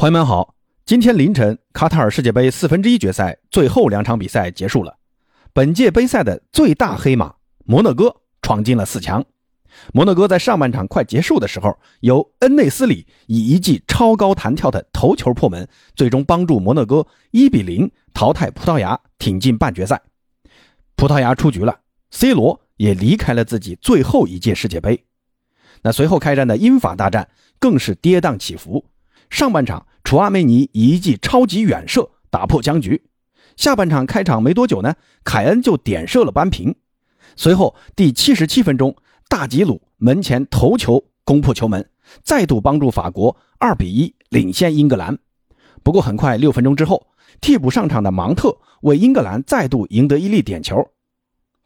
朋友们好，今天凌晨，卡塔尔世界杯四分之一决赛最后两场比赛结束了。本届杯赛的最大黑马摩纳哥闯进了四强。摩纳哥在上半场快结束的时候，由恩内斯里以一记超高弹跳的头球破门，最终帮助摩纳哥一比零淘汰葡萄牙，挺进半决赛。葡萄牙出局了，C 罗也离开了自己最后一届世界杯。那随后开战的英法大战更是跌宕起伏。上半场，楚阿梅尼一记超级远射打破僵局。下半场开场没多久呢，凯恩就点射了扳平。随后第七十七分钟，大吉鲁门前头球攻破球门，再度帮助法国二比一领先英格兰。不过很快六分钟之后，替补上场的芒特为英格兰再度赢得一粒点球。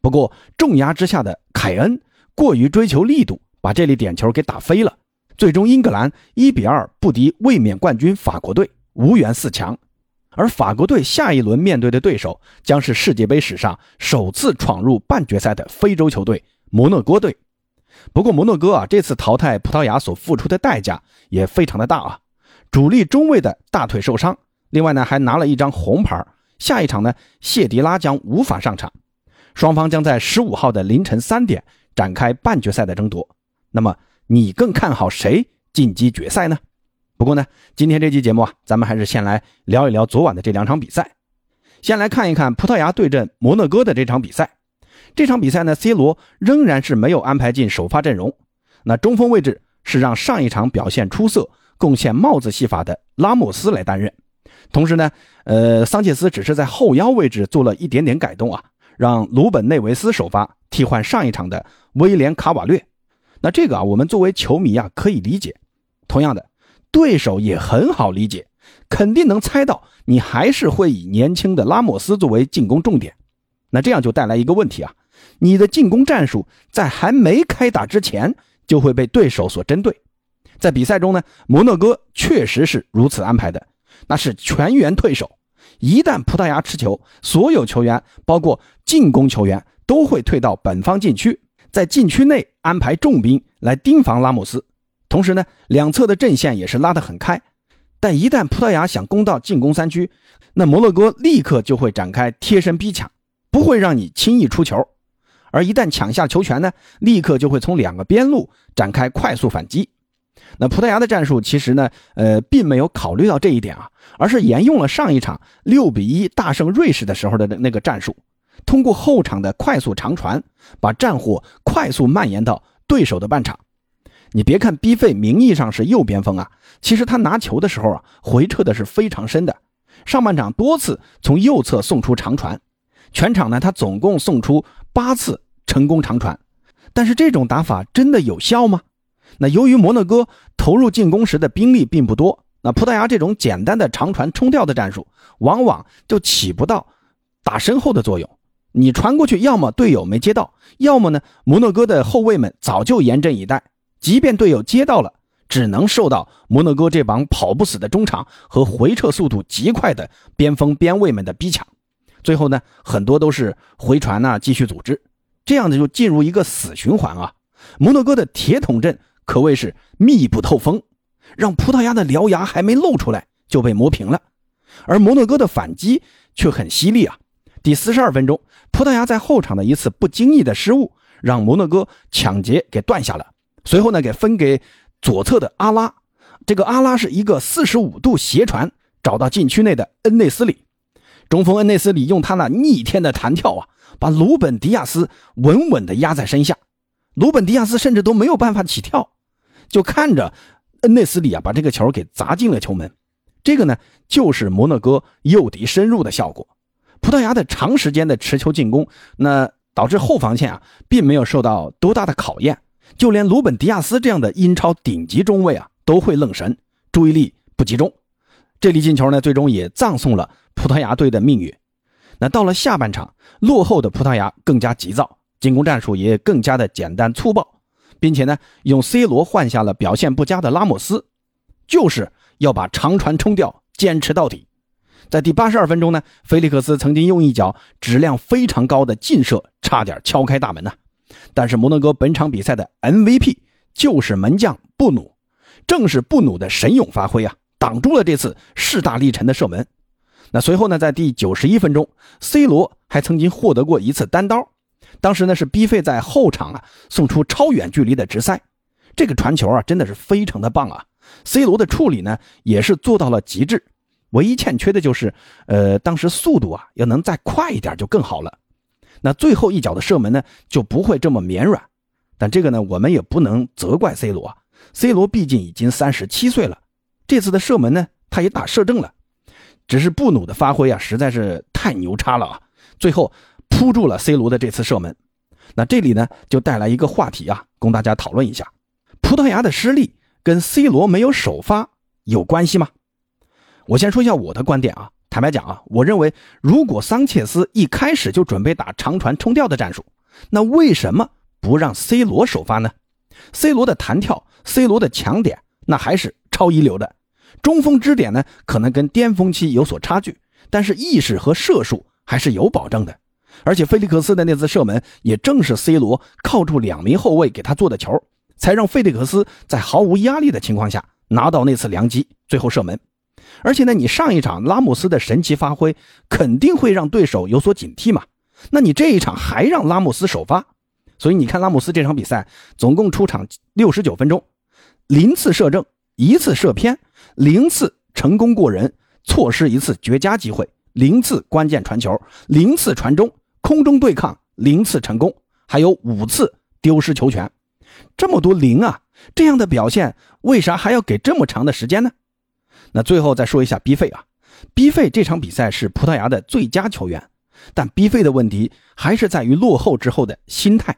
不过重压之下的凯恩过于追求力度，把这粒点球给打飞了。最终，英格兰一比二不敌卫冕冠军法国队，无缘四强。而法国队下一轮面对的对手将是世界杯史上首次闯入半决赛的非洲球队摩纳哥队。不过，摩纳哥啊，这次淘汰葡萄牙所付出的代价也非常的大啊！主力中卫的大腿受伤，另外呢还拿了一张红牌。下一场呢，谢迪拉将无法上场。双方将在十五号的凌晨三点展开半决赛的争夺。那么，你更看好谁晋级决赛呢？不过呢，今天这期节目啊，咱们还是先来聊一聊昨晚的这两场比赛。先来看一看葡萄牙对阵摩纳哥的这场比赛。这场比赛呢，C 罗仍然是没有安排进首发阵容。那中锋位置是让上一场表现出色、贡献帽子戏法的拉莫斯来担任。同时呢，呃，桑切斯只是在后腰位置做了一点点改动啊，让鲁本内维斯首发，替换上一场的威廉卡瓦略。那这个啊，我们作为球迷啊可以理解。同样的，对手也很好理解，肯定能猜到你还是会以年轻的拉莫斯作为进攻重点。那这样就带来一个问题啊，你的进攻战术在还没开打之前就会被对手所针对。在比赛中呢，摩纳哥确实是如此安排的，那是全员退守。一旦葡萄牙持球，所有球员，包括进攻球员，都会退到本方禁区。在禁区内安排重兵来盯防拉莫斯，同时呢，两侧的阵线也是拉得很开。但一旦葡萄牙想攻到进攻三区，那摩洛哥立刻就会展开贴身逼抢，不会让你轻易出球。而一旦抢下球权呢，立刻就会从两个边路展开快速反击。那葡萄牙的战术其实呢，呃，并没有考虑到这一点啊，而是沿用了上一场六比一大胜瑞士的时候的那个战术。通过后场的快速长传，把战火快速蔓延到对手的半场。你别看 B 费名义上是右边锋啊，其实他拿球的时候啊，回撤的是非常深的。上半场多次从右侧送出长传，全场呢他总共送出八次成功长传。但是这种打法真的有效吗？那由于摩纳哥投入进攻时的兵力并不多，那葡萄牙这种简单的长传冲吊的战术，往往就起不到打身后的作用。你传过去，要么队友没接到，要么呢，摩纳哥的后卫们早就严阵以待。即便队友接到了，只能受到摩纳哥这帮跑不死的中场和回撤速度极快的边锋边卫们的逼抢。最后呢，很多都是回传呐，继续组织，这样子就进入一个死循环啊。摩纳哥的铁桶阵可谓是密不透风，让葡萄牙的獠牙还没露出来就被磨平了，而摩纳哥的反击却很犀利啊。第四十二分钟，葡萄牙在后场的一次不经意的失误，让摩纳哥抢劫给断下了。随后呢，给分给左侧的阿拉。这个阿拉是一个四十五度斜传，找到禁区内的恩内斯里。中锋恩内斯里用他那逆天的弹跳啊，把鲁本迪亚斯稳稳地压在身下。鲁本迪亚斯甚至都没有办法起跳，就看着恩内斯里啊把这个球给砸进了球门。这个呢，就是摩纳哥诱敌深入的效果。葡萄牙的长时间的持球进攻，那导致后防线啊，并没有受到多大的考验。就连鲁本迪亚斯这样的英超顶级中卫啊，都会愣神，注意力不集中。这粒进球呢，最终也葬送了葡萄牙队的命运。那到了下半场，落后的葡萄牙更加急躁，进攻战术也更加的简单粗暴，并且呢，用 C 罗换下了表现不佳的拉莫斯，就是要把长传冲掉坚持到底。在第八十二分钟呢，菲利克斯曾经用一脚质量非常高的劲射，差点敲开大门呢。但是摩纳哥本场比赛的 MVP 就是门将布努，正是布努的神勇发挥啊，挡住了这次势大力沉的射门。那随后呢，在第九十一分钟，C 罗还曾经获得过一次单刀，当时呢是 B 费在后场啊送出超远距离的直塞，这个传球啊真的是非常的棒啊！C 罗的处理呢也是做到了极致，唯一欠缺的就是，呃，当时速度啊要能再快一点就更好了。那最后一脚的射门呢就不会这么绵软，但这个呢我们也不能责怪 C 罗啊，C 罗毕竟已经三十七岁了，这次的射门呢他也打射正了。只是布努的发挥啊，实在是太牛叉了啊！最后扑住了 C 罗的这次射门。那这里呢，就带来一个话题啊，供大家讨论一下：葡萄牙的失利跟 C 罗没有首发有关系吗？我先说一下我的观点啊。坦白讲啊，我认为如果桑切斯一开始就准备打长传冲吊的战术，那为什么不让 C 罗首发呢？C 罗的弹跳，C 罗的强点，那还是超一流的。中锋支点呢，可能跟巅峰期有所差距，但是意识和射术还是有保证的。而且菲利克斯的那次射门，也正是 C 罗靠住两名后卫给他做的球，才让费利克斯在毫无压力的情况下拿到那次良机，最后射门。而且呢，你上一场拉姆斯的神奇发挥，肯定会让对手有所警惕嘛。那你这一场还让拉姆斯首发，所以你看拉姆斯这场比赛总共出场六十九分钟，零次射正，一次射偏。零次成功过人，错失一次绝佳机会；零次关键传球，零次传中，空中对抗零次成功，还有五次丢失球权，这么多零啊！这样的表现，为啥还要给这么长的时间呢？那最后再说一下 B 费啊，B 费这场比赛是葡萄牙的最佳球员，但 B 费的问题还是在于落后之后的心态，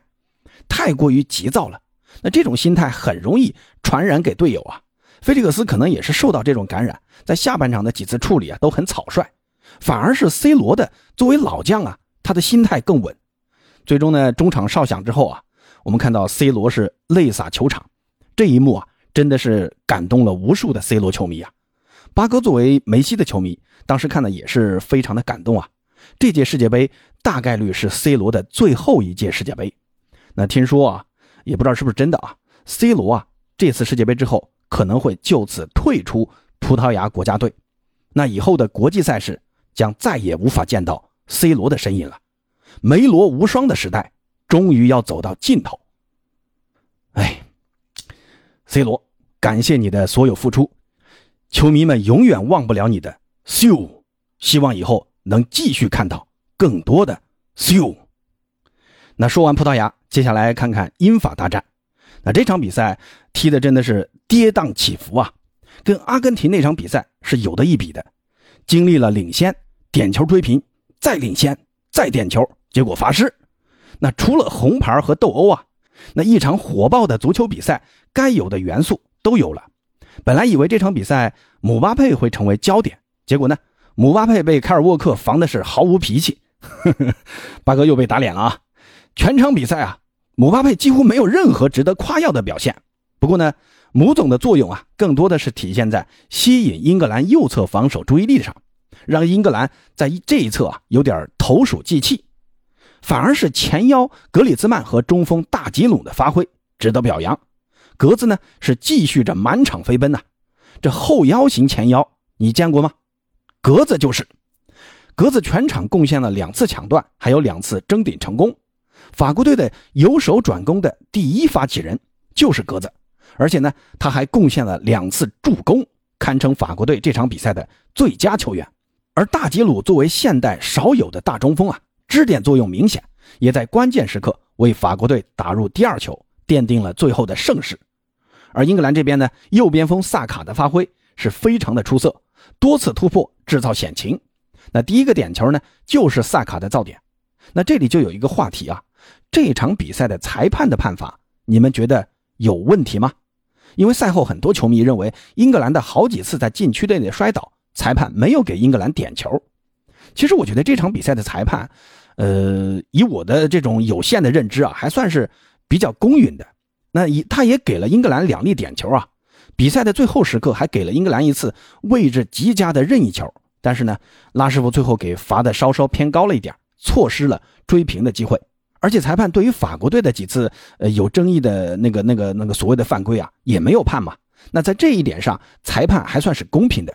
太过于急躁了。那这种心态很容易传染给队友啊。菲利克斯可能也是受到这种感染，在下半场的几次处理啊都很草率，反而是 C 罗的作为老将啊，他的心态更稳。最终呢，中场哨响之后啊，我们看到 C 罗是泪洒球场，这一幕啊真的是感动了无数的 C 罗球迷啊。巴哥作为梅西的球迷，当时看的也是非常的感动啊。这届世界杯大概率是 C 罗的最后一届世界杯。那听说啊，也不知道是不是真的啊，C 罗啊这次世界杯之后。可能会就此退出葡萄牙国家队，那以后的国际赛事将再也无法见到 C 罗的身影了。梅罗无双的时代终于要走到尽头。哎，C 罗，感谢你的所有付出，球迷们永远忘不了你的秀。希望以后能继续看到更多的秀。那说完葡萄牙，接下来看看英法大战。那这场比赛踢的真的是跌宕起伏啊，跟阿根廷那场比赛是有的一比的。经历了领先、点球追平、再领先、再点球，结果罚失。那除了红牌和斗殴啊，那一场火爆的足球比赛该有的元素都有了。本来以为这场比赛姆巴佩会成为焦点，结果呢，姆巴佩被凯尔沃克防的是毫无脾气，八哥又被打脸了啊！全场比赛啊。姆巴佩几乎没有任何值得夸耀的表现。不过呢，姆总的作用啊，更多的是体现在吸引英格兰右侧防守注意力上，让英格兰在这一侧啊有点投鼠忌器。反而是前腰格里兹曼和中锋大吉鲁的发挥值得表扬。格子呢是继续着满场飞奔呐。这后腰型前腰你见过吗？格子就是。格子全场贡献了两次抢断，还有两次争顶成功。法国队的由守转攻的第一发起人就是格子，而且呢，他还贡献了两次助攻，堪称法国队这场比赛的最佳球员。而大吉鲁作为现代少有的大中锋啊，支点作用明显，也在关键时刻为法国队打入第二球，奠定了最后的胜势。而英格兰这边呢，右边锋萨卡的发挥是非常的出色，多次突破制造险情。那第一个点球呢，就是萨卡的造点。那这里就有一个话题啊。这场比赛的裁判的判罚，你们觉得有问题吗？因为赛后很多球迷认为，英格兰的好几次在禁区内的摔倒，裁判没有给英格兰点球。其实我觉得这场比赛的裁判，呃，以我的这种有限的认知啊，还算是比较公允的。那以他也给了英格兰两粒点球啊，比赛的最后时刻还给了英格兰一次位置极佳的任意球。但是呢，拉师傅最后给罚的稍稍偏高了一点，错失了追平的机会。而且裁判对于法国队的几次呃有争议的那个那个那个所谓的犯规啊，也没有判嘛，那在这一点上，裁判还算是公平的。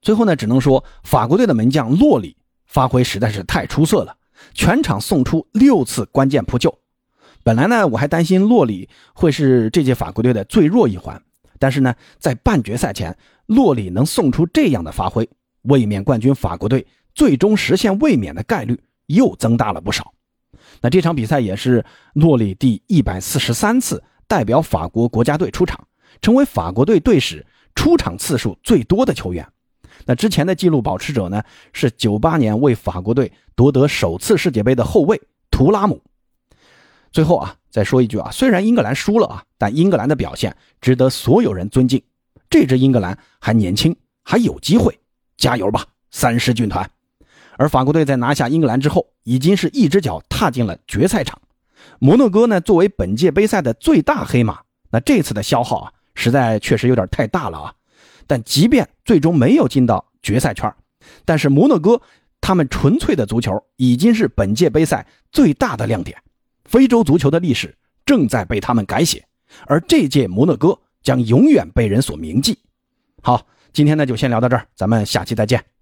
最后呢，只能说法国队的门将洛里发挥实在是太出色了，全场送出六次关键扑救。本来呢，我还担心洛里会是这届法国队的最弱一环，但是呢，在半决赛前，洛里能送出这样的发挥，卫冕冠军法国队最终实现卫冕的概率又增大了不少。那这场比赛也是洛里第一百四十三次代表法国国家队出场，成为法国队队史出场次数最多的球员。那之前的纪录保持者呢，是九八年为法国队夺得首次世界杯的后卫图拉姆。最后啊，再说一句啊，虽然英格兰输了啊，但英格兰的表现值得所有人尊敬。这支英格兰还年轻，还有机会，加油吧，三狮军团！而法国队在拿下英格兰之后，已经是一只脚踏进了决赛场。摩纳哥呢，作为本届杯赛的最大黑马，那这次的消耗啊，实在确实有点太大了啊。但即便最终没有进到决赛圈，但是摩纳哥他们纯粹的足球已经是本届杯赛最大的亮点。非洲足球的历史正在被他们改写，而这届摩纳哥将永远被人所铭记。好，今天呢就先聊到这儿，咱们下期再见。